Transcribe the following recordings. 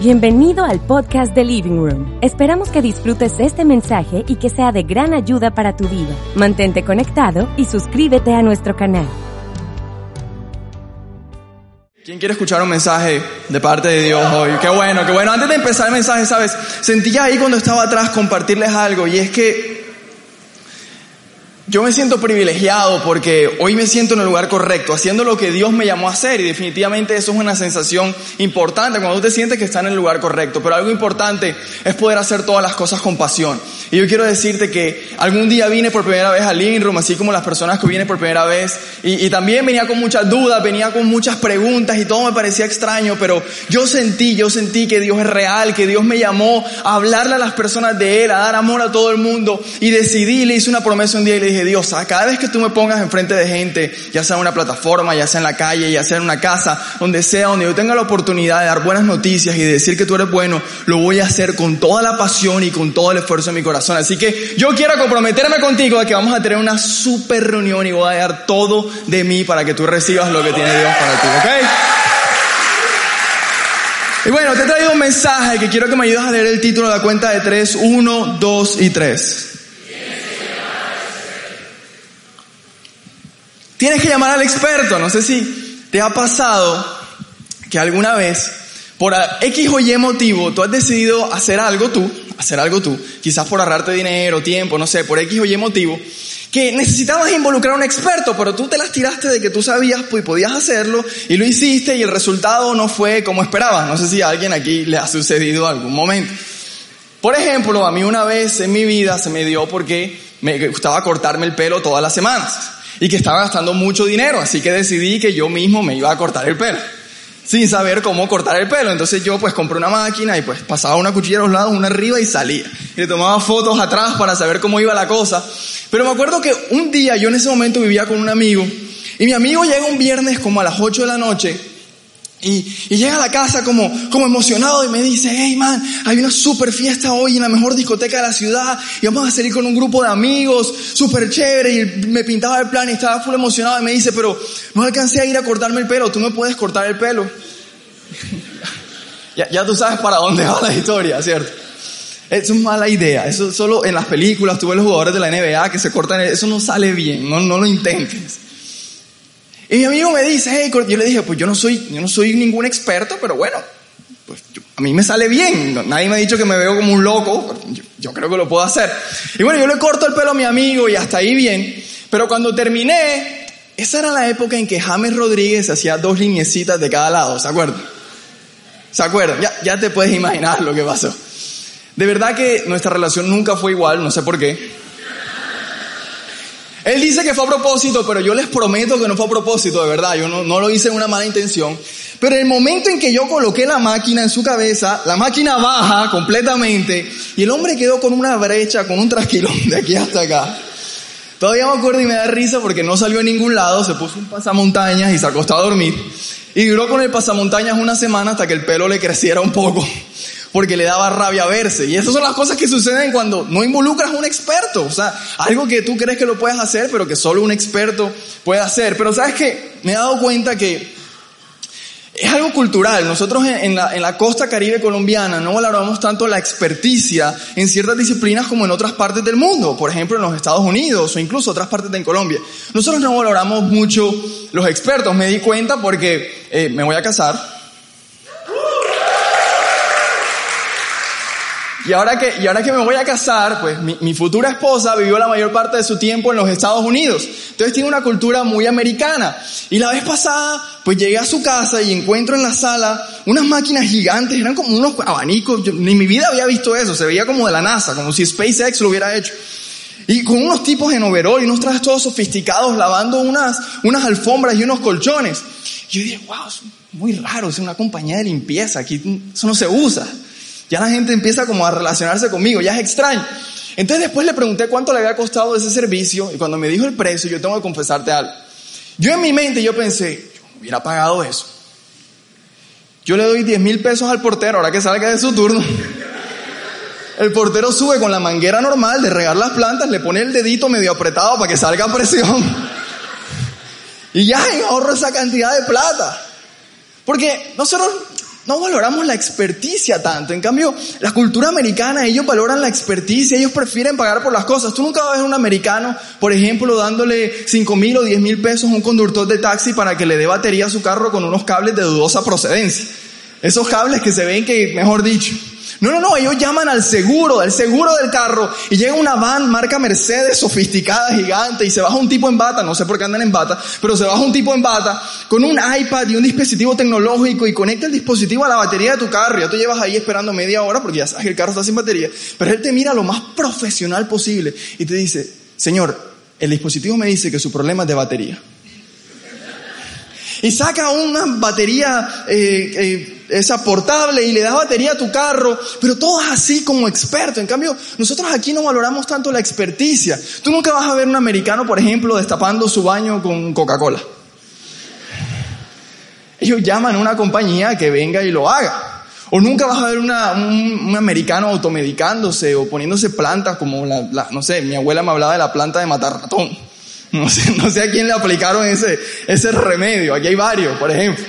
Bienvenido al podcast de Living Room. Esperamos que disfrutes este mensaje y que sea de gran ayuda para tu vida. Mantente conectado y suscríbete a nuestro canal. ¿Quién quiere escuchar un mensaje de parte de Dios hoy? Qué bueno, qué bueno. Antes de empezar el mensaje, ¿sabes? Sentía ahí cuando estaba atrás compartirles algo y es que yo me siento privilegiado porque hoy me siento en el lugar correcto, haciendo lo que Dios me llamó a hacer y definitivamente eso es una sensación importante cuando tú te sientes que estás en el lugar correcto. Pero algo importante es poder hacer todas las cosas con pasión. Y yo quiero decirte que algún día vine por primera vez al Living así como las personas que vienen por primera vez, y, y también venía con muchas dudas, venía con muchas preguntas y todo me parecía extraño, pero yo sentí, yo sentí que Dios es real, que Dios me llamó a hablarle a las personas de Él, a dar amor a todo el mundo y decidí, le hice una promesa un día y le dije, Dios, cada vez que tú me pongas enfrente de gente, ya sea en una plataforma, ya sea en la calle, ya sea en una casa, donde sea, donde yo tenga la oportunidad de dar buenas noticias y de decir que tú eres bueno, lo voy a hacer con toda la pasión y con todo el esfuerzo de mi corazón. Así que yo quiero comprometerme contigo de que vamos a tener una super reunión y voy a dar todo de mí para que tú recibas lo que tiene Dios para ti, ¿ok? Y bueno, te he traído un mensaje que quiero que me ayudes a leer el título de la cuenta de tres, uno, dos y tres. Tienes que llamar al experto. No sé si te ha pasado que alguna vez, por X o Y motivo, tú has decidido hacer algo tú, hacer algo tú, quizás por ahorrarte dinero, tiempo, no sé, por X o Y motivo, que necesitabas involucrar a un experto, pero tú te las tiraste de que tú sabías pues podías hacerlo y lo hiciste y el resultado no fue como esperabas. No sé si a alguien aquí le ha sucedido algún momento. Por ejemplo, a mí una vez en mi vida se me dio porque me gustaba cortarme el pelo todas las semanas y que estaba gastando mucho dinero, así que decidí que yo mismo me iba a cortar el pelo, sin saber cómo cortar el pelo. Entonces yo pues compré una máquina y pues pasaba una cuchilla a los lados, una arriba y salía. Y le tomaba fotos atrás para saber cómo iba la cosa. Pero me acuerdo que un día yo en ese momento vivía con un amigo y mi amigo llega un viernes como a las 8 de la noche y, llega a la casa como, como emocionado y me dice, hey man, hay una super fiesta hoy en la mejor discoteca de la ciudad y vamos a salir con un grupo de amigos, súper chévere y me pintaba el plan y estaba full emocionado y me dice, pero no alcancé a ir a cortarme el pelo, tú me puedes cortar el pelo. ya, ya tú sabes para dónde va la historia, ¿cierto? Eso es mala idea, eso solo en las películas, tú ves los jugadores de la NBA que se cortan, eso no sale bien, no, no lo intentes. Y mi amigo me dice, hey, yo le dije, pues yo no soy, yo no soy ningún experto, pero bueno, pues yo, a mí me sale bien. Nadie me ha dicho que me veo como un loco, yo, yo, creo que lo puedo hacer. Y bueno, yo le corto el pelo a mi amigo y hasta ahí bien. Pero cuando terminé, esa era la época en que James Rodríguez hacía dos liniecitas de cada lado, ¿se acuerdan? ¿Se acuerdan? Ya, ya te puedes imaginar lo que pasó. De verdad que nuestra relación nunca fue igual, no sé por qué. Él dice que fue a propósito, pero yo les prometo que no fue a propósito, de verdad. Yo no, no, lo hice en una mala intención. Pero el momento en que yo coloqué la máquina en su cabeza, la máquina baja completamente y el hombre quedó con una brecha, con un trasquilón de aquí hasta acá. Todavía me acuerdo y me da risa porque no salió a ningún lado, se puso un pasamontañas y se acostó a dormir. Y duró con el pasamontañas una semana hasta que el pelo le creciera un poco porque le daba rabia verse. Y esas son las cosas que suceden cuando no involucras a un experto. O sea, algo que tú crees que lo puedes hacer, pero que solo un experto puede hacer. Pero sabes que me he dado cuenta que es algo cultural. Nosotros en la, en la costa caribe colombiana no valoramos tanto la experticia en ciertas disciplinas como en otras partes del mundo. Por ejemplo, en los Estados Unidos o incluso otras partes de Colombia. Nosotros no valoramos mucho los expertos. Me di cuenta porque eh, me voy a casar. Y ahora que, y ahora que me voy a casar, pues mi, mi, futura esposa vivió la mayor parte de su tiempo en los Estados Unidos. Entonces tiene una cultura muy americana. Y la vez pasada, pues llegué a su casa y encuentro en la sala unas máquinas gigantes, eran como unos abanicos. Yo, ni en mi vida había visto eso, se veía como de la NASA, como si SpaceX lo hubiera hecho. Y con unos tipos en overall y unos trajes todos sofisticados lavando unas, unas alfombras y unos colchones. Y yo dije, wow, muy raro, es una compañía de limpieza, aquí eso no se usa. Ya la gente empieza como a relacionarse conmigo, ya es extraño. Entonces después le pregunté cuánto le había costado ese servicio y cuando me dijo el precio, yo tengo que confesarte algo. Yo en mi mente yo pensé, yo hubiera pagado eso. Yo le doy 10 mil pesos al portero ahora que salga de su turno. El portero sube con la manguera normal de regar las plantas, le pone el dedito medio apretado para que salga presión. Y ya ahorro esa cantidad de plata. Porque nosotros no valoramos la experticia tanto. En cambio, la cultura americana, ellos valoran la experticia, ellos prefieren pagar por las cosas. Tú nunca ver a un americano, por ejemplo, dándole 5 mil o 10 mil pesos a un conductor de taxi para que le dé batería a su carro con unos cables de dudosa procedencia. Esos cables que se ven que, mejor dicho, no, no, no, ellos llaman al seguro, al seguro del carro, y llega una van marca Mercedes sofisticada, gigante, y se baja un tipo en bata, no sé por qué andan en bata, pero se baja un tipo en bata con un iPad y un dispositivo tecnológico y conecta el dispositivo a la batería de tu carro. Ya tú llevas ahí esperando media hora porque ya sabes que el carro está sin batería, pero él te mira lo más profesional posible y te dice, señor, el dispositivo me dice que su problema es de batería. Y saca una batería eh, eh, esa portable y le das batería a tu carro, pero todo así como experto. En cambio, nosotros aquí no valoramos tanto la experticia. Tú nunca vas a ver un americano, por ejemplo, destapando su baño con Coca-Cola. Ellos llaman a una compañía que venga y lo haga. O nunca vas a ver un, americano automedicándose o poniéndose plantas como la, no sé, mi abuela me hablaba de la planta de matar ratón. No sé, no sé a quién le aplicaron ese, ese remedio. Aquí hay varios, por ejemplo.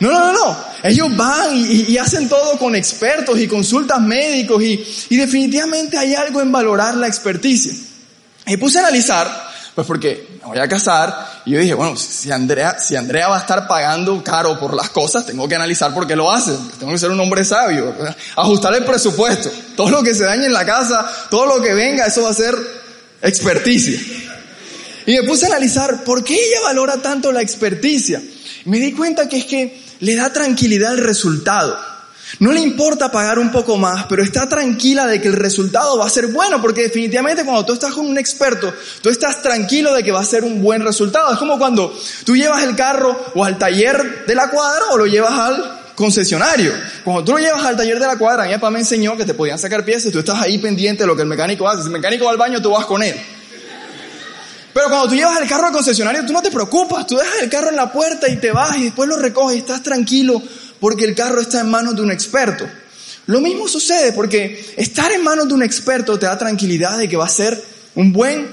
No, no, no, no. Ellos van y, hacen todo con expertos y consultas médicos y, y, definitivamente hay algo en valorar la experticia. Y puse a analizar, pues porque me voy a casar y yo dije, bueno, si Andrea, si Andrea va a estar pagando caro por las cosas, tengo que analizar por qué lo hace. Tengo que ser un hombre sabio, ajustar el presupuesto. Todo lo que se dañe en la casa, todo lo que venga, eso va a ser experticia. Y me puse a analizar por qué ella valora tanto la experticia. Y me di cuenta que es que le da tranquilidad al resultado. No le importa pagar un poco más, pero está tranquila de que el resultado va a ser bueno, porque definitivamente cuando tú estás con un experto, tú estás tranquilo de que va a ser un buen resultado. Es como cuando tú llevas el carro o al taller de la cuadra o lo llevas al concesionario. Cuando tú lo llevas al taller de la cuadra, mi papá me enseñó que te podían sacar piezas, tú estás ahí pendiente de lo que el mecánico hace. Si el mecánico va al baño, tú vas con él. Pero cuando tú llevas el carro al concesionario, tú no te preocupas, tú dejas el carro en la puerta y te vas y después lo recoges y estás tranquilo porque el carro está en manos de un experto. Lo mismo sucede porque estar en manos de un experto te da tranquilidad de que va a ser un buen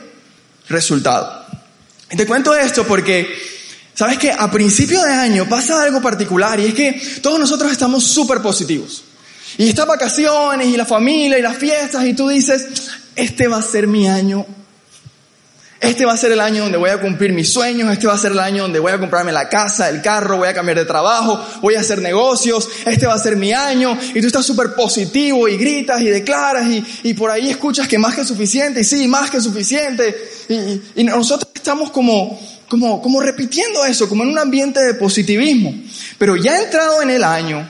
resultado. Te cuento esto porque, ¿sabes que A principio de año pasa algo particular y es que todos nosotros estamos súper positivos. Y estas vacaciones y la familia y las fiestas y tú dices, este va a ser mi año este va a ser el año donde voy a cumplir mis sueños, este va a ser el año donde voy a comprarme la casa, el carro, voy a cambiar de trabajo, voy a hacer negocios, este va a ser mi año, y tú estás súper positivo y gritas y declaras y, y, por ahí escuchas que más que suficiente, y sí, más que suficiente, y, y nosotros estamos como, como, como repitiendo eso, como en un ambiente de positivismo. Pero ya entrado en el año,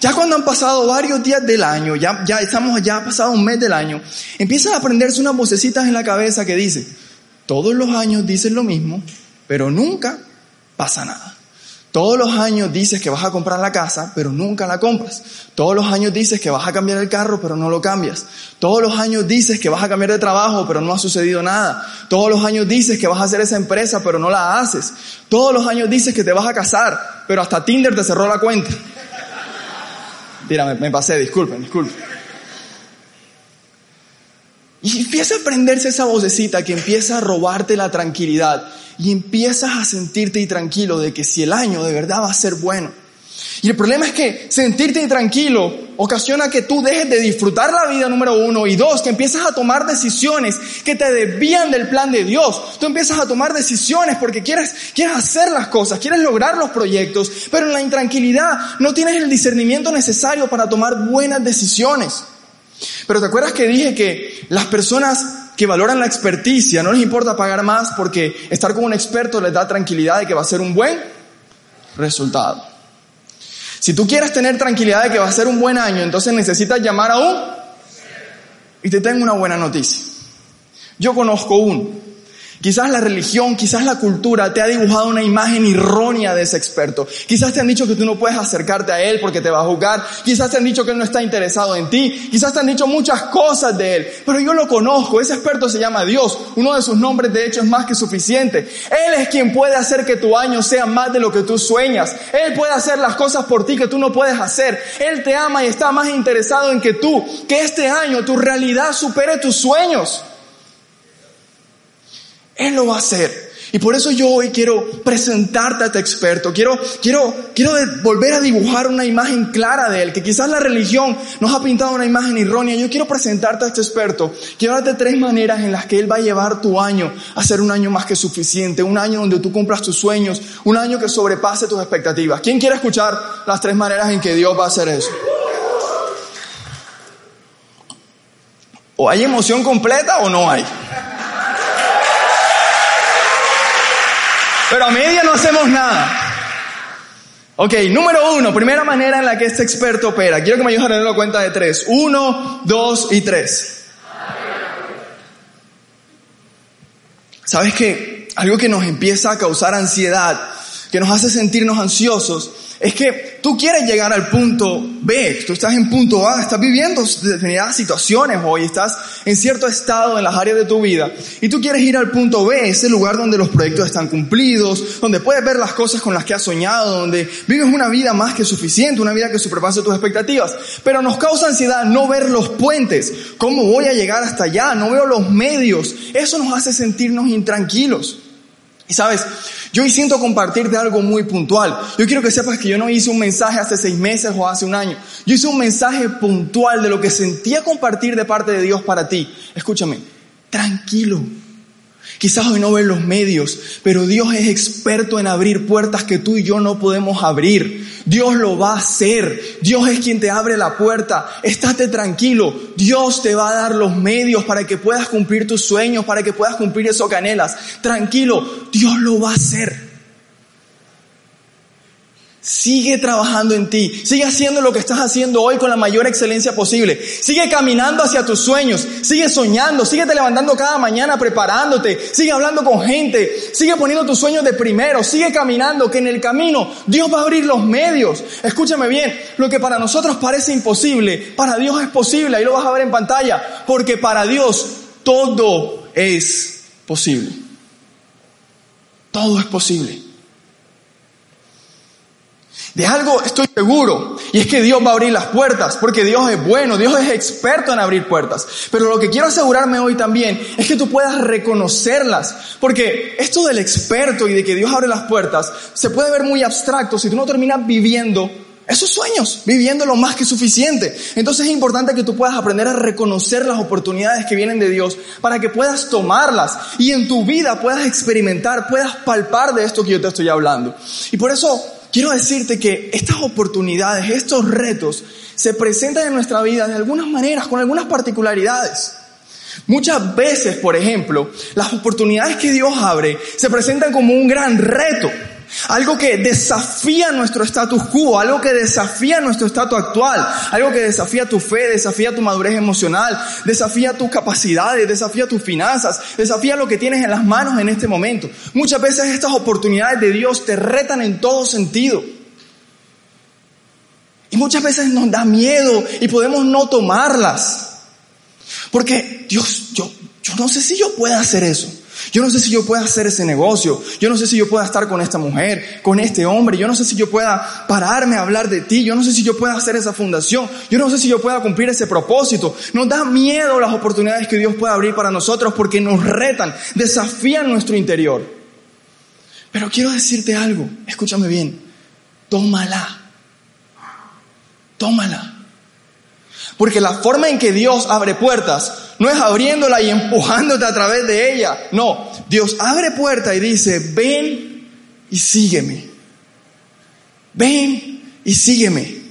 ya cuando han pasado varios días del año, ya, ya estamos, ya ha pasado un mes del año, empiezan a aprenderse unas vocecitas en la cabeza que dicen, todos los años dices lo mismo, pero nunca pasa nada. Todos los años dices que vas a comprar la casa, pero nunca la compras. Todos los años dices que vas a cambiar el carro, pero no lo cambias. Todos los años dices que vas a cambiar de trabajo, pero no ha sucedido nada. Todos los años dices que vas a hacer esa empresa, pero no la haces. Todos los años dices que te vas a casar, pero hasta Tinder te cerró la cuenta. Mira, me, me pasé, disculpen, disculpen. Y empieza a prenderse esa vocecita que empieza a robarte la tranquilidad y empiezas a sentirte tranquilo de que si el año de verdad va a ser bueno. Y el problema es que sentirte intranquilo ocasiona que tú dejes de disfrutar la vida número uno y dos, que empiezas a tomar decisiones que te desvían del plan de Dios. Tú empiezas a tomar decisiones porque quieres, quieres hacer las cosas, quieres lograr los proyectos, pero en la intranquilidad no tienes el discernimiento necesario para tomar buenas decisiones. Pero ¿te acuerdas que dije que las personas que valoran la experticia no les importa pagar más porque estar con un experto les da tranquilidad de que va a ser un buen resultado? Si tú quieres tener tranquilidad de que va a ser un buen año, entonces necesitas llamar a un... Y te tengo una buena noticia. Yo conozco uno Quizás la religión, quizás la cultura te ha dibujado una imagen errónea de ese experto. Quizás te han dicho que tú no puedes acercarte a él porque te va a juzgar. Quizás te han dicho que él no está interesado en ti. Quizás te han dicho muchas cosas de él. Pero yo lo conozco. Ese experto se llama Dios. Uno de sus nombres de hecho es más que suficiente. Él es quien puede hacer que tu año sea más de lo que tú sueñas. Él puede hacer las cosas por ti que tú no puedes hacer. Él te ama y está más interesado en que tú, que este año tu realidad supere tus sueños. Él lo va a hacer. Y por eso yo hoy quiero presentarte a este experto. Quiero, quiero, quiero volver a dibujar una imagen clara de él, que quizás la religión nos ha pintado una imagen errónea. Yo quiero presentarte a este experto. Quiero darte tres maneras en las que él va a llevar tu año a ser un año más que suficiente, un año donde tú cumplas tus sueños, un año que sobrepase tus expectativas. ¿Quién quiere escuchar las tres maneras en que Dios va a hacer eso? ¿O hay emoción completa o no hay? Pero a media no hacemos nada. Ok, número uno, primera manera en la que este experto opera. Quiero que me ayudes a la cuenta de tres. Uno, dos y tres. ¿Sabes qué? Algo que nos empieza a causar ansiedad, que nos hace sentirnos ansiosos, es que tú quieres llegar al punto B, tú estás en punto A, estás viviendo determinadas situaciones hoy, estás en cierto estado en las áreas de tu vida y tú quieres ir al punto B, ese lugar donde los proyectos están cumplidos, donde puedes ver las cosas con las que has soñado, donde vives una vida más que suficiente, una vida que superpase tus expectativas. Pero nos causa ansiedad no ver los puentes, cómo voy a llegar hasta allá, no veo los medios, eso nos hace sentirnos intranquilos. Y sabes, yo hoy siento compartirte algo muy puntual. Yo quiero que sepas que yo no hice un mensaje hace seis meses o hace un año. Yo hice un mensaje puntual de lo que sentía compartir de parte de Dios para ti. Escúchame, tranquilo. Quizás hoy no ven los medios, pero Dios es experto en abrir puertas que tú y yo no podemos abrir. Dios lo va a hacer. Dios es quien te abre la puerta. Estate tranquilo. Dios te va a dar los medios para que puedas cumplir tus sueños, para que puedas cumplir eso canelas. Tranquilo. Dios lo va a hacer. Sigue trabajando en ti. Sigue haciendo lo que estás haciendo hoy con la mayor excelencia posible. Sigue caminando hacia tus sueños. Sigue soñando. Sigue te levantando cada mañana preparándote. Sigue hablando con gente. Sigue poniendo tus sueños de primero. Sigue caminando que en el camino Dios va a abrir los medios. Escúchame bien. Lo que para nosotros parece imposible, para Dios es posible. Ahí lo vas a ver en pantalla. Porque para Dios todo es posible. Todo es posible. De algo estoy seguro, y es que Dios va a abrir las puertas, porque Dios es bueno, Dios es experto en abrir puertas. Pero lo que quiero asegurarme hoy también es que tú puedas reconocerlas, porque esto del experto y de que Dios abre las puertas se puede ver muy abstracto si tú no terminas viviendo esos sueños, viviendo lo más que suficiente. Entonces es importante que tú puedas aprender a reconocer las oportunidades que vienen de Dios para que puedas tomarlas y en tu vida puedas experimentar, puedas palpar de esto que yo te estoy hablando. Y por eso quiero decirte que estas oportunidades, estos retos, se presentan en nuestra vida de algunas maneras, con algunas particularidades. Muchas veces, por ejemplo, las oportunidades que Dios abre se presentan como un gran reto. Algo que desafía nuestro status quo, algo que desafía nuestro estatus actual, algo que desafía tu fe, desafía tu madurez emocional, desafía tus capacidades, desafía tus finanzas, desafía lo que tienes en las manos en este momento. Muchas veces estas oportunidades de Dios te retan en todo sentido. Y muchas veces nos da miedo y podemos no tomarlas. Porque Dios, yo, yo no sé si yo pueda hacer eso. Yo no sé si yo pueda hacer ese negocio. Yo no sé si yo pueda estar con esta mujer, con este hombre. Yo no sé si yo pueda pararme a hablar de ti. Yo no sé si yo pueda hacer esa fundación. Yo no sé si yo pueda cumplir ese propósito. Nos da miedo las oportunidades que Dios puede abrir para nosotros porque nos retan, desafían nuestro interior. Pero quiero decirte algo. Escúchame bien. Tómala. Tómala. Porque la forma en que Dios abre puertas no es abriéndola y empujándote a través de ella. No, Dios abre puerta y dice, ven y sígueme. Ven y sígueme.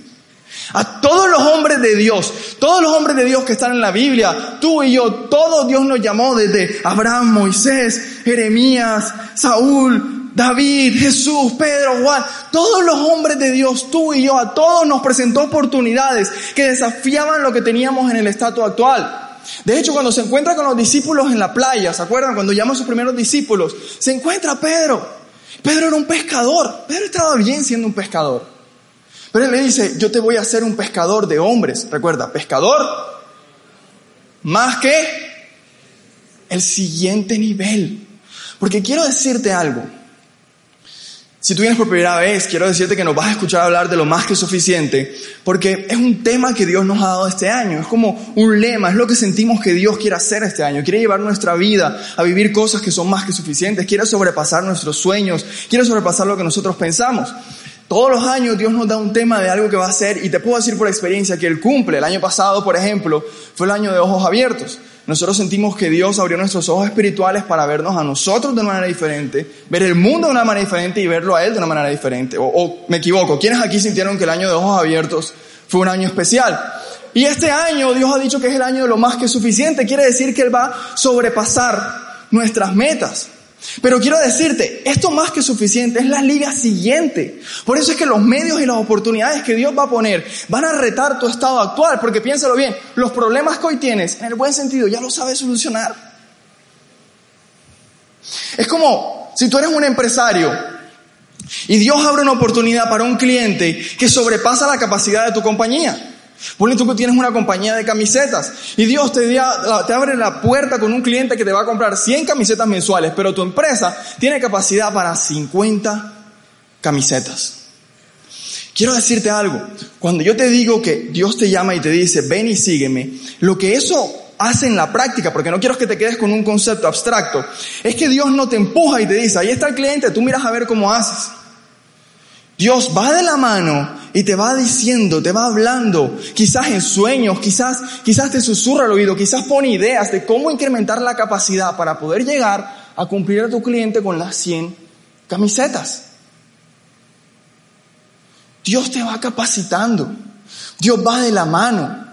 A todos los hombres de Dios, todos los hombres de Dios que están en la Biblia, tú y yo, todo Dios nos llamó desde Abraham, Moisés, Jeremías, Saúl, David, Jesús, Pedro, Juan, todos los hombres de Dios, tú y yo, a todos nos presentó oportunidades que desafiaban lo que teníamos en el estatus actual. De hecho, cuando se encuentra con los discípulos en la playa, ¿se acuerdan? Cuando llama a sus primeros discípulos, se encuentra a Pedro. Pedro era un pescador. Pedro estaba bien siendo un pescador. Pero él le dice, yo te voy a hacer un pescador de hombres. Recuerda, pescador más que el siguiente nivel. Porque quiero decirte algo. Si tú vienes por primera vez, quiero decirte que nos vas a escuchar hablar de lo más que suficiente, porque es un tema que Dios nos ha dado este año, es como un lema, es lo que sentimos que Dios quiere hacer este año, quiere llevar nuestra vida a vivir cosas que son más que suficientes, quiere sobrepasar nuestros sueños, quiere sobrepasar lo que nosotros pensamos. Todos los años Dios nos da un tema de algo que va a hacer y te puedo decir por experiencia que Él cumple. El año pasado, por ejemplo, fue el año de ojos abiertos. Nosotros sentimos que Dios abrió nuestros ojos espirituales para vernos a nosotros de una manera diferente, ver el mundo de una manera diferente y verlo a Él de una manera diferente. O, me equivoco, ¿quiénes aquí sintieron que el año de ojos abiertos fue un año especial? Y este año Dios ha dicho que es el año de lo más que suficiente. Quiere decir que Él va a sobrepasar nuestras metas. Pero quiero decirte, esto más que suficiente es la liga siguiente. Por eso es que los medios y las oportunidades que Dios va a poner van a retar tu estado actual, porque piénsalo bien, los problemas que hoy tienes, en el buen sentido, ya lo sabes solucionar. Es como si tú eres un empresario y Dios abre una oportunidad para un cliente que sobrepasa la capacidad de tu compañía. Ponle tú tienes una compañía de camisetas y Dios te, te abre la puerta con un cliente que te va a comprar 100 camisetas mensuales, pero tu empresa tiene capacidad para 50 camisetas. Quiero decirte algo, cuando yo te digo que Dios te llama y te dice, ven y sígueme, lo que eso hace en la práctica, porque no quiero que te quedes con un concepto abstracto, es que Dios no te empuja y te dice, ahí está el cliente, tú miras a ver cómo haces. Dios va de la mano y te va diciendo, te va hablando, quizás en sueños, quizás, quizás te susurra al oído, quizás pone ideas de cómo incrementar la capacidad para poder llegar a cumplir a tu cliente con las 100 camisetas. Dios te va capacitando. Dios va de la mano.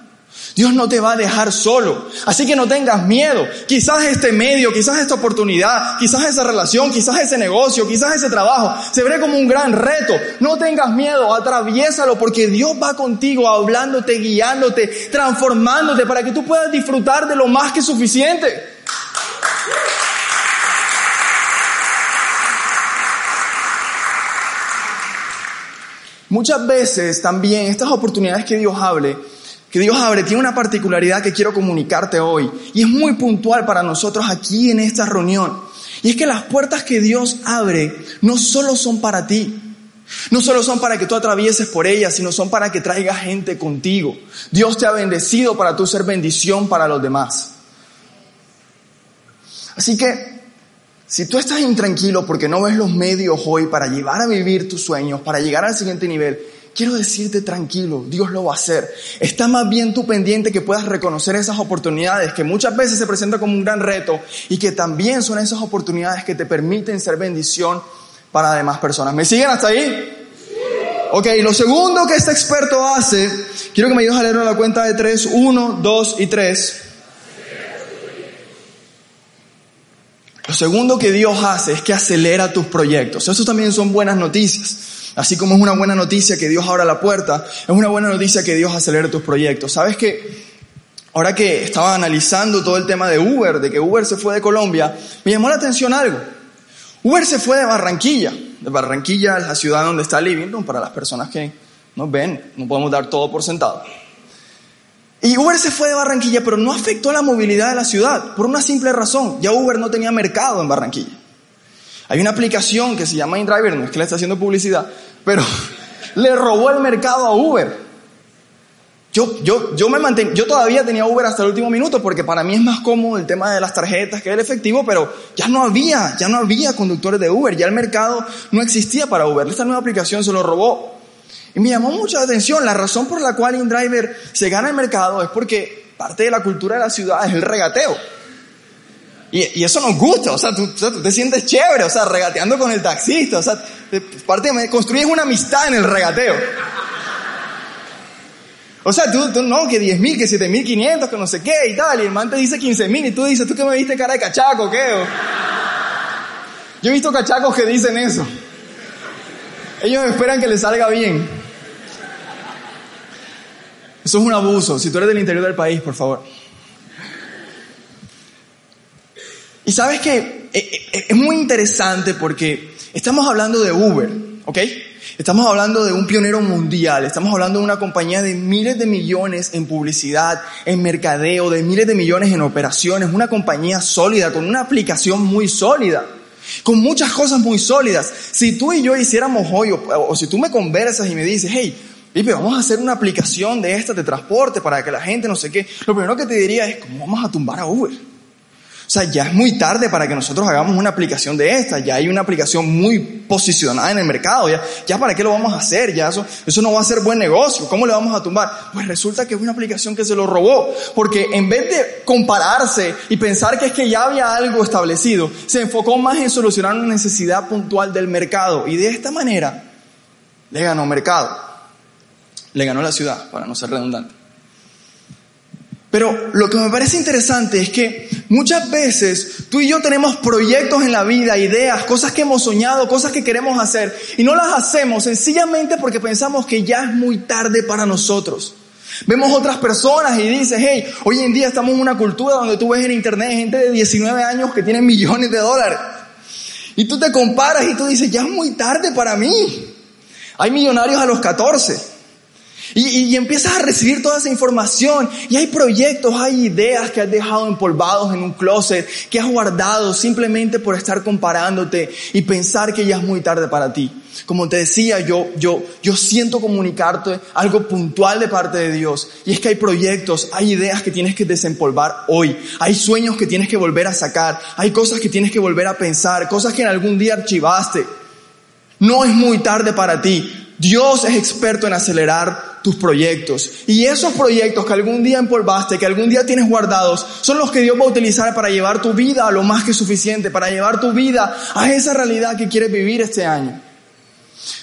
Dios no te va a dejar solo. Así que no tengas miedo. Quizás este medio, quizás esta oportunidad, quizás esa relación, quizás ese negocio, quizás ese trabajo se ve como un gran reto. No tengas miedo, atraviésalo porque Dios va contigo hablándote, guiándote, transformándote para que tú puedas disfrutar de lo más que suficiente. Muchas veces también estas oportunidades que Dios hable, que Dios abre tiene una particularidad que quiero comunicarte hoy y es muy puntual para nosotros aquí en esta reunión. Y es que las puertas que Dios abre no solo son para ti, no solo son para que tú atravieses por ellas, sino son para que traiga gente contigo. Dios te ha bendecido para tú ser bendición para los demás. Así que, si tú estás intranquilo porque no ves los medios hoy para llevar a vivir tus sueños, para llegar al siguiente nivel, quiero decirte tranquilo, Dios lo va a hacer. Está más bien tú pendiente que puedas reconocer esas oportunidades que muchas veces se presentan como un gran reto y que también son esas oportunidades que te permiten ser bendición para demás personas. ¿Me siguen hasta ahí? Ok, lo segundo que este experto hace, quiero que me ayudes a leerlo a la cuenta de tres, uno, dos y tres. Lo segundo que Dios hace es que acelera tus proyectos. Eso también son buenas noticias. Así como es una buena noticia que Dios abra la puerta, es una buena noticia que Dios acelere tus proyectos. ¿Sabes qué? Ahora que estaba analizando todo el tema de Uber, de que Uber se fue de Colombia, me llamó la atención algo. Uber se fue de Barranquilla. De Barranquilla es la ciudad donde está Livington, para las personas que nos ven, no podemos dar todo por sentado. Y Uber se fue de Barranquilla, pero no afectó la movilidad de la ciudad, por una simple razón. Ya Uber no tenía mercado en Barranquilla. Hay una aplicación que se llama InDriver, no es que le está haciendo publicidad, pero le robó el mercado a Uber. Yo, yo, yo me manten, yo todavía tenía Uber hasta el último minuto porque para mí es más cómodo el tema de las tarjetas que el efectivo, pero ya no había, ya no había conductores de Uber, ya el mercado no existía para Uber. Esta nueva aplicación se lo robó. Y me llamó mucha atención, la razón por la cual InDriver se gana el mercado es porque parte de la cultura de la ciudad es el regateo. Y, eso nos gusta, o sea, tú, te sientes chévere, o sea, regateando con el taxista, o sea, parte de, construyes una amistad en el regateo. O sea, tú, tú no, que 10 mil, que 7 mil 500, que no sé qué y tal, y el man te dice 15 mil y tú dices, tú que me viste cara de cachaco, ¿qué? Yo he visto cachacos que dicen eso. Ellos esperan que les salga bien. Eso es un abuso. Si tú eres del interior del país, por favor. Y sabes que es muy interesante porque estamos hablando de Uber, ¿ok? Estamos hablando de un pionero mundial, estamos hablando de una compañía de miles de millones en publicidad, en mercadeo, de miles de millones en operaciones, una compañía sólida, con una aplicación muy sólida, con muchas cosas muy sólidas. Si tú y yo hiciéramos hoy, o, si tú me conversas y me dices, hey, Pipe, vamos a hacer una aplicación de esta de transporte para que la gente no sé qué, lo primero que te diría es, ¿cómo vamos a tumbar a Uber? O sea, ya es muy tarde para que nosotros hagamos una aplicación de esta, ya hay una aplicación muy posicionada en el mercado, ya, ya para qué lo vamos a hacer, ya eso, eso no va a ser buen negocio, ¿cómo le vamos a tumbar? Pues resulta que es una aplicación que se lo robó, porque en vez de compararse y pensar que es que ya había algo establecido, se enfocó más en solucionar una necesidad puntual del mercado y de esta manera le ganó mercado, le ganó la ciudad, para no ser redundante. Pero lo que me parece interesante es que muchas veces tú y yo tenemos proyectos en la vida, ideas, cosas que hemos soñado, cosas que queremos hacer y no las hacemos sencillamente porque pensamos que ya es muy tarde para nosotros. Vemos otras personas y dices, hey, hoy en día estamos en una cultura donde tú ves en internet gente de 19 años que tienen millones de dólares. Y tú te comparas y tú dices, ya es muy tarde para mí. Hay millonarios a los 14. Y, empiezas a recibir toda esa información y hay proyectos, hay ideas que has dejado empolvados en un closet, que has guardado simplemente por estar comparándote y pensar que ya es muy tarde para ti. Como te decía, yo, yo, yo siento comunicarte algo puntual de parte de Dios. Y es que hay proyectos, hay ideas que tienes que desempolvar hoy. Hay sueños que tienes que volver a sacar. Hay cosas que tienes que volver a pensar. Cosas que en algún día archivaste. No es muy tarde para ti. Dios es experto en acelerar tus proyectos. Y esos proyectos que algún día empolvaste, que algún día tienes guardados, son los que Dios va a utilizar para llevar tu vida a lo más que suficiente, para llevar tu vida a esa realidad que quieres vivir este año.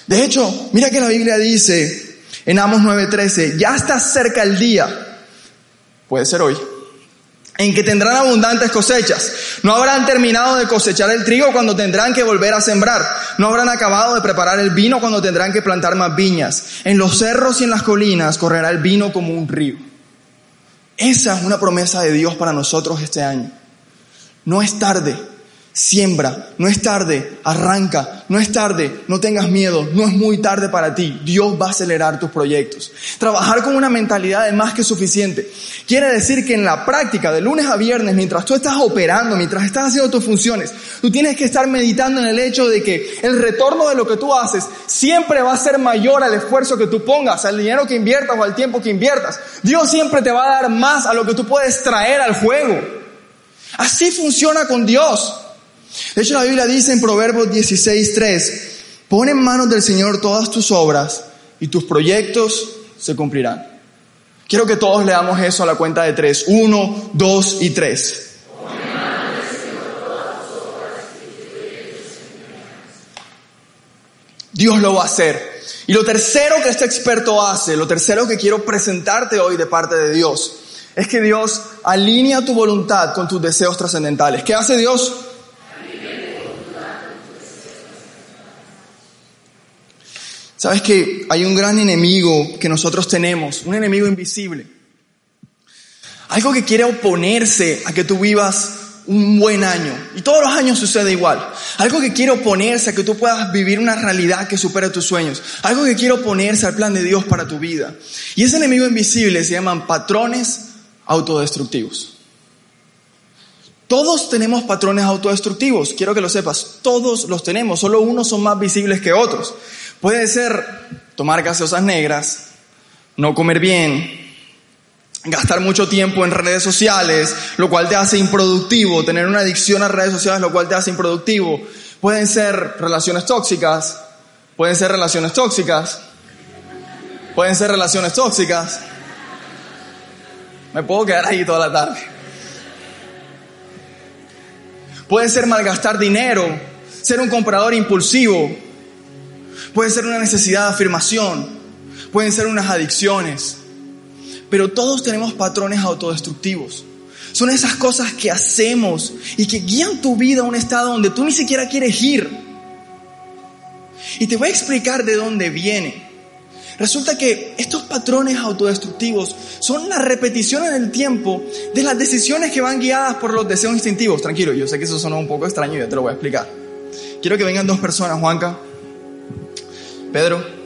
De hecho, mira que la Biblia dice en Amos 9:13, ya está cerca el día, puede ser hoy, en que tendrán abundantes cosechas. No habrán terminado de cosechar el trigo cuando tendrán que volver a sembrar. No habrán acabado de preparar el vino cuando tendrán que plantar más viñas. En los cerros y en las colinas correrá el vino como un río. Esa es una promesa de Dios para nosotros este año. No es tarde Siembra, no es tarde, arranca, no es tarde, no tengas miedo, no es muy tarde para ti. Dios va a acelerar tus proyectos. Trabajar con una mentalidad de más que suficiente. Quiere decir que en la práctica, de lunes a viernes, mientras tú estás operando, mientras estás haciendo tus funciones, tú tienes que estar meditando en el hecho de que el retorno de lo que tú haces siempre va a ser mayor al esfuerzo que tú pongas, al dinero que inviertas o al tiempo que inviertas. Dios siempre te va a dar más a lo que tú puedes traer al juego. Así funciona con Dios. De hecho, la Biblia dice en Proverbios 16:3, pon en manos del Señor todas tus obras y tus proyectos se cumplirán. Quiero que todos leamos eso a la cuenta de tres. Uno, dos y tres. Dios lo va a hacer. Y lo tercero que este experto hace, lo tercero que quiero presentarte hoy de parte de Dios, es que Dios alinea tu voluntad con tus deseos trascendentales. ¿Qué hace Dios? Sabes que hay un gran enemigo que nosotros tenemos, un enemigo invisible. Algo que quiere oponerse a que tú vivas un buen año. Y todos los años sucede igual. Algo que quiere oponerse a que tú puedas vivir una realidad que supere tus sueños. Algo que quiere oponerse al plan de Dios para tu vida. Y ese enemigo invisible se llaman patrones autodestructivos. Todos tenemos patrones autodestructivos, quiero que lo sepas, todos los tenemos, solo unos son más visibles que otros. Puede ser tomar gaseosas negras, no comer bien, gastar mucho tiempo en redes sociales, lo cual te hace improductivo, tener una adicción a redes sociales, lo cual te hace improductivo. Pueden ser relaciones tóxicas, pueden ser relaciones tóxicas, pueden ser relaciones tóxicas. Me puedo quedar ahí toda la tarde. Puede ser malgastar dinero, ser un comprador impulsivo, Puede ser una necesidad de afirmación, pueden ser unas adicciones, pero todos tenemos patrones autodestructivos. Son esas cosas que hacemos y que guían tu vida a un estado donde tú ni siquiera quieres ir. Y te voy a explicar de dónde viene. Resulta que estos patrones autodestructivos son la repetición en el tiempo de las decisiones que van guiadas por los deseos instintivos. Tranquilo, yo sé que eso suena un poco extraño y yo te lo voy a explicar. Quiero que vengan dos personas, Juanca, Pedro.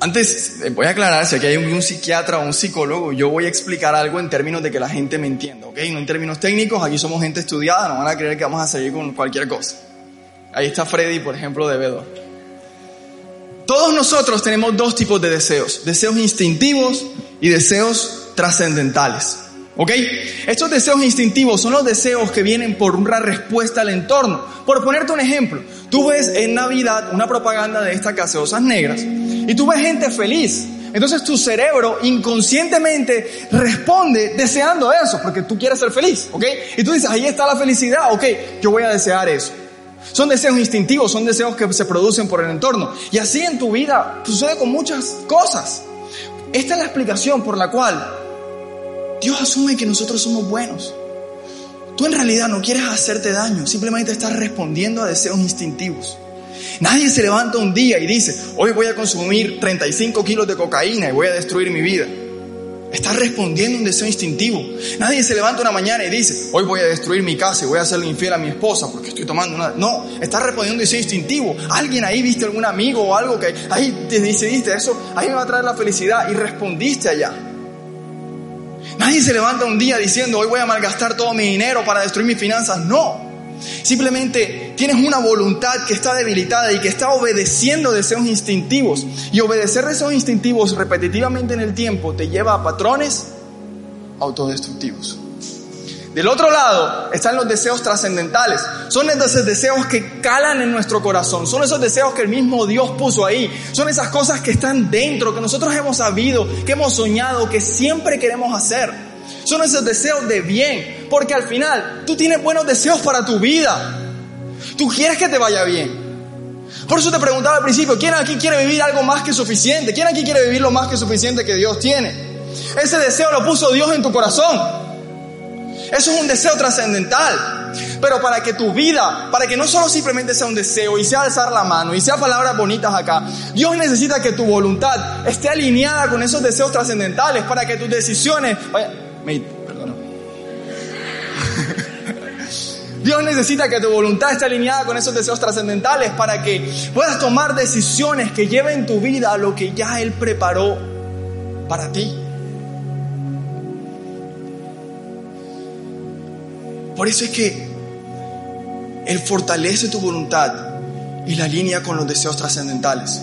Antes, eh, voy a aclarar, si aquí hay un psiquiatra o un psicólogo, yo voy a explicar algo en términos de que la gente me entienda, ¿ok? No en términos técnicos, aquí somos gente estudiada, no van a creer que vamos a seguir con cualquier cosa. Ahí está Freddy, por ejemplo, de Bedor. Todos nosotros tenemos dos tipos de deseos, deseos instintivos y deseos trascendentales. ¿Ok? Estos deseos instintivos son los deseos que vienen por una respuesta al entorno. Por ponerte un ejemplo, tú ves en Navidad una propaganda de estas gaseosas negras y tú ves gente feliz. Entonces tu cerebro inconscientemente responde deseando eso, porque tú quieres ser feliz, ¿ok? Y tú dices, ahí está la felicidad, ok, yo voy a desear eso. Son deseos instintivos, son deseos que se producen por el entorno. Y así en tu vida sucede con muchas cosas. Esta es la explicación por la cual Dios asume que nosotros somos buenos. Tú en realidad no quieres hacerte daño, simplemente estás respondiendo a deseos instintivos. Nadie se levanta un día y dice, hoy voy a consumir 35 kilos de cocaína y voy a destruir mi vida. Estás respondiendo a un deseo instintivo. Nadie se levanta una mañana y dice, hoy voy a destruir mi casa y voy a hacerle infiel a mi esposa porque estoy tomando una... No, estás respondiendo a un deseo instintivo. Alguien ahí viste algún amigo o algo que ahí te decidiste eso, ahí me va a traer la felicidad y respondiste allá. Nadie se levanta un día diciendo, hoy voy a malgastar todo mi dinero para destruir mis finanzas. No. Simplemente tienes una voluntad que está debilitada y que está obedeciendo deseos instintivos. Y obedecer deseos instintivos repetitivamente en el tiempo te lleva a patrones autodestructivos. Del otro lado están los deseos trascendentales. Son esos deseos que calan en nuestro corazón. Son esos deseos que el mismo Dios puso ahí. Son esas cosas que están dentro, que nosotros hemos sabido, que hemos soñado, que siempre queremos hacer. Son esos deseos de bien. Porque al final tú tienes buenos deseos para tu vida. Tú quieres que te vaya bien. Por eso te preguntaba al principio, ¿quién aquí quiere vivir algo más que suficiente? ¿Quién aquí quiere vivir lo más que suficiente que Dios tiene? Ese deseo lo puso Dios en tu corazón. Eso es un deseo trascendental. Pero para que tu vida, para que no solo simplemente sea un deseo y sea alzar la mano y sea palabras bonitas acá, Dios necesita que tu voluntad esté alineada con esos deseos trascendentales para que tus decisiones... Vaya, perdón. Dios necesita que tu voluntad esté alineada con esos deseos trascendentales para que puedas tomar decisiones que lleven tu vida a lo que ya Él preparó para ti. Por eso es que Él fortalece tu voluntad y la alinea con los deseos trascendentales.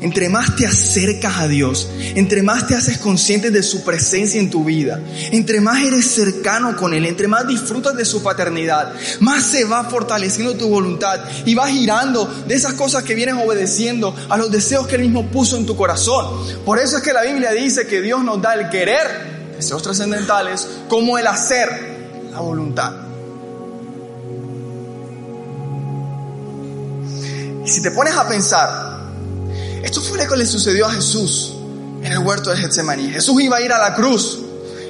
Entre más te acercas a Dios, entre más te haces consciente de su presencia en tu vida, entre más eres cercano con Él, entre más disfrutas de su paternidad, más se va fortaleciendo tu voluntad y va girando de esas cosas que vienes obedeciendo a los deseos que Él mismo puso en tu corazón. Por eso es que la Biblia dice que Dios nos da el querer, deseos trascendentales, como el hacer, la voluntad. Y si te pones a pensar, esto fue lo que le sucedió a Jesús en el huerto de Getsemaní. Jesús iba a ir a la cruz.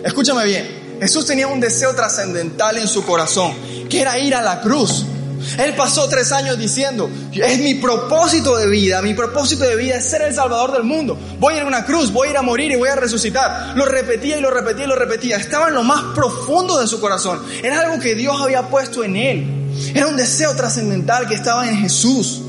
Escúchame bien, Jesús tenía un deseo trascendental en su corazón, que era ir a la cruz. Él pasó tres años diciendo, es mi propósito de vida, mi propósito de vida es ser el Salvador del mundo. Voy a ir a una cruz, voy a ir a morir y voy a resucitar. Lo repetía y lo repetía y lo repetía. Estaba en lo más profundo de su corazón. Era algo que Dios había puesto en él. Era un deseo trascendental que estaba en Jesús.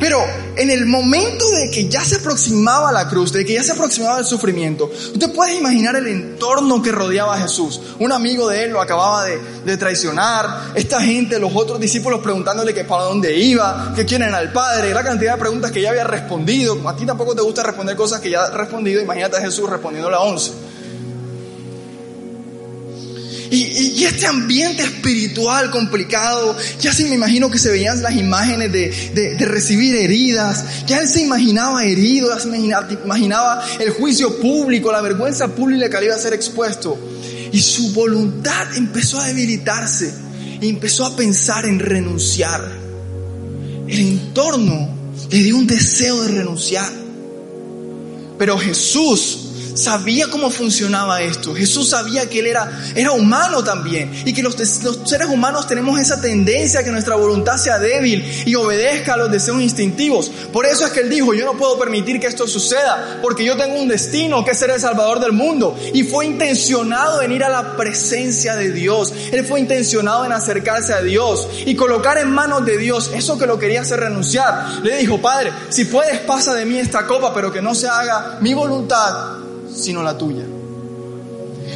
Pero en el momento de que ya se aproximaba la cruz, de que ya se aproximaba el sufrimiento, tú te puedes imaginar el entorno que rodeaba a Jesús. Un amigo de él lo acababa de, traicionar, esta gente, los otros discípulos preguntándole que para dónde iba, que quién era el Padre, la cantidad de preguntas que ya había respondido. A ti tampoco te gusta responder cosas que ya ha respondido, imagínate a Jesús respondiendo a once. Y, este ambiente espiritual complicado, ya se me imagino que se veían las imágenes de, recibir heridas, ya él se imaginaba herido, ya se imaginaba, el juicio público, la vergüenza pública que le iba a ser expuesto. Y su voluntad empezó a debilitarse y empezó a pensar en renunciar. El entorno le dio un deseo de renunciar. Pero Jesús sabía cómo funcionaba esto. Jesús sabía que Él era, era humano también y que los, seres humanos tenemos esa tendencia a que nuestra voluntad sea débil y obedezca a los deseos instintivos. Por eso es que Él dijo, yo no puedo permitir que esto suceda porque yo tengo un destino que es ser el Salvador del mundo. Y fue intencionado en ir a la presencia de Dios. Él fue intencionado en acercarse a Dios y colocar en manos de Dios eso que lo quería hacer renunciar. Le dijo, Padre, si puedes pasa de mí esta copa, pero que no se haga mi voluntad sino la tuya.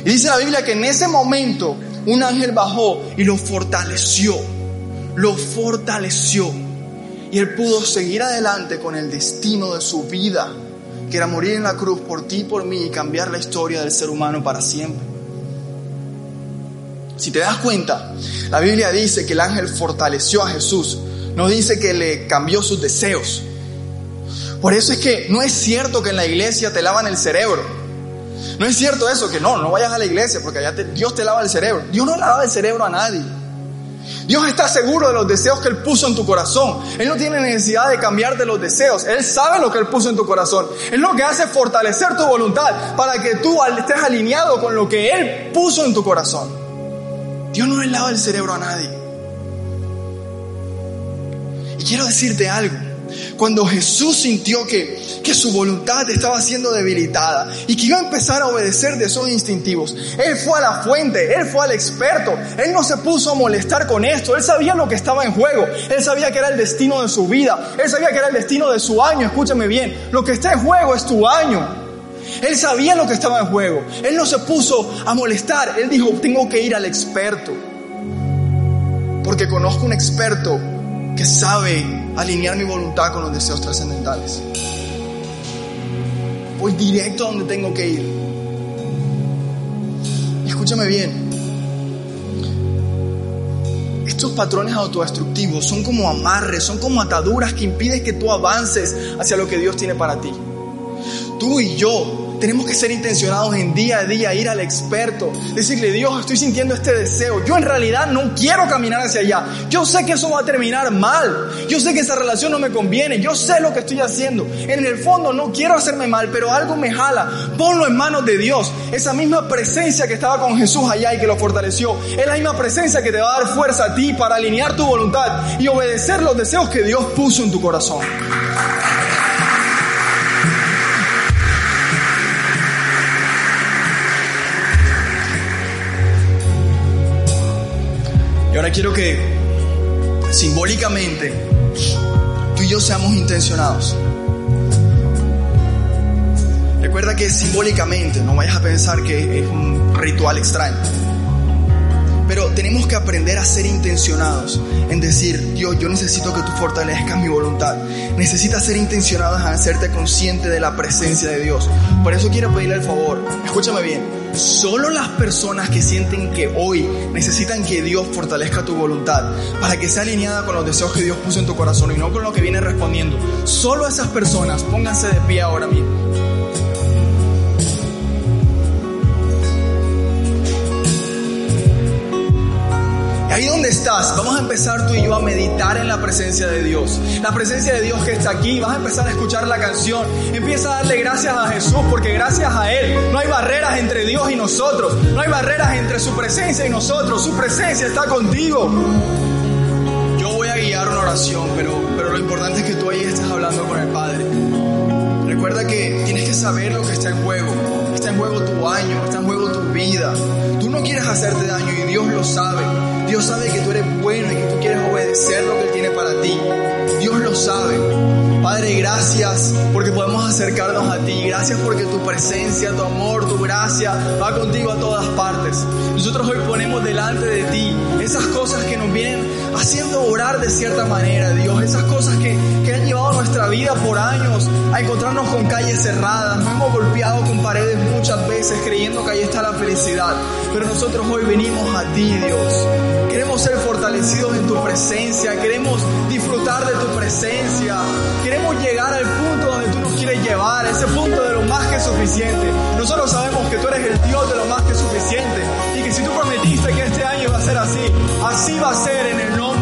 Y dice la Biblia que en ese momento un ángel bajó y lo fortaleció, lo fortaleció. Y él pudo seguir adelante con el destino de su vida, que era morir en la cruz por ti y por mí y cambiar la historia del ser humano para siempre. Si te das cuenta, la Biblia dice que el ángel fortaleció a Jesús, no dice que le cambió sus deseos. Por eso es que no es cierto que en la iglesia te lavan el cerebro. No es cierto eso, que no, no vayas a la iglesia porque allá Dios te lava el cerebro. Dios no lava el cerebro a nadie. Dios está seguro de los deseos que Él puso en tu corazón. Él no tiene necesidad de cambiarte los deseos. Él sabe lo que Él puso en tu corazón. Él lo que hace es fortalecer tu voluntad para que tú estés alineado con lo que Él puso en tu corazón. Dios no le lava el cerebro a nadie. Y quiero decirte algo. Cuando Jesús sintió que, que su voluntad estaba siendo debilitada y que iba a empezar a obedecer deseos instintivos, Él fue a la fuente, Él fue al experto, Él no se puso a molestar con esto, Él sabía lo que estaba en juego, Él sabía que era el destino de su vida, Él sabía que era el destino de su año, escúchame bien, lo que está en juego es tu año. Él sabía lo que estaba en juego, Él no se puso a molestar, Él dijo, tengo que ir al experto, porque conozco un experto que sabe alinear mi voluntad con los deseos trascendentales. Voy directo a donde tengo que ir. escúchame bien. Estos patrones autodestructivos son como amarres, son como ataduras que impiden que tú avances hacia lo que Dios tiene para ti. Tú y yo tenemos que ser intencionados en día a día, ir al experto, decirle, Dios, estoy sintiendo este deseo. Yo en realidad no quiero caminar hacia allá. Yo sé que eso va a terminar mal. Yo sé que esa relación no me conviene. Yo sé lo que estoy haciendo. En el fondo no quiero hacerme mal, pero algo me jala. Ponlo en manos de Dios. Esa misma presencia que estaba con Jesús allá y que lo fortaleció, es la misma presencia que te va a dar fuerza a ti para alinear tu voluntad y obedecer los deseos que Dios puso en tu corazón. Ahora quiero que simbólicamente tú y yo seamos intencionados. Recuerda que simbólicamente, no vayas a pensar que es un ritual extraño. Pero tenemos que aprender a ser intencionados en decir, Dios, yo necesito que tú fortalezcas mi voluntad. Necesitas ser intencionados en hacerte consciente de la presencia de Dios. Por eso quiero pedirle el favor, escúchame bien, solo las personas que sienten que hoy necesitan que Dios fortalezca tu voluntad para que sea alineada con los deseos que Dios puso en tu corazón y no con lo que viene respondiendo, solo esas personas pónganse de pie ahora mismo. Ahí donde estás, vamos a empezar tú y yo a meditar en la presencia de Dios. La presencia de Dios que está aquí, vas a empezar a escuchar la canción. Empieza a darle gracias a Jesús porque gracias a Él no hay barreras entre Dios y nosotros. No hay barreras entre su presencia y nosotros. Su presencia está contigo. Yo voy a guiar una oración, pero, pero lo importante es que tú ahí estés hablando con el Padre. Recuerda que tienes que saber lo que está en juego. Está en juego tu año, está en juego tu vida. Tú no quieres hacerte daño y Dios lo sabe. Dios sabe que tú eres bueno y que tú quieres obedecer lo que Él tiene para ti. Dios lo sabe. Padre, gracias porque podemos acercarnos a ti. Gracias porque tu presencia, tu amor, tu gracia va contigo a todas partes. Nosotros hoy ponemos delante de ti esas cosas que nos vienen haciendo orar de cierta manera, Dios. Esas cosas que, que han llevado nuestra vida por años a encontrarnos con calles cerradas. Nos hemos golpeado con paredes muchas veces creyendo que ahí está la felicidad. Pero nosotros hoy venimos a ti, Dios. Queremos ser fortalecidos en tu presencia. Queremos disfrutar de tu presencia. Queremos llegar al punto donde tú nos quieres llevar, ese punto de lo más que suficiente. Nosotros sabemos que tú eres el Dios de lo más que suficiente y que si tú prometiste que este año así. Así va a ser en el nombre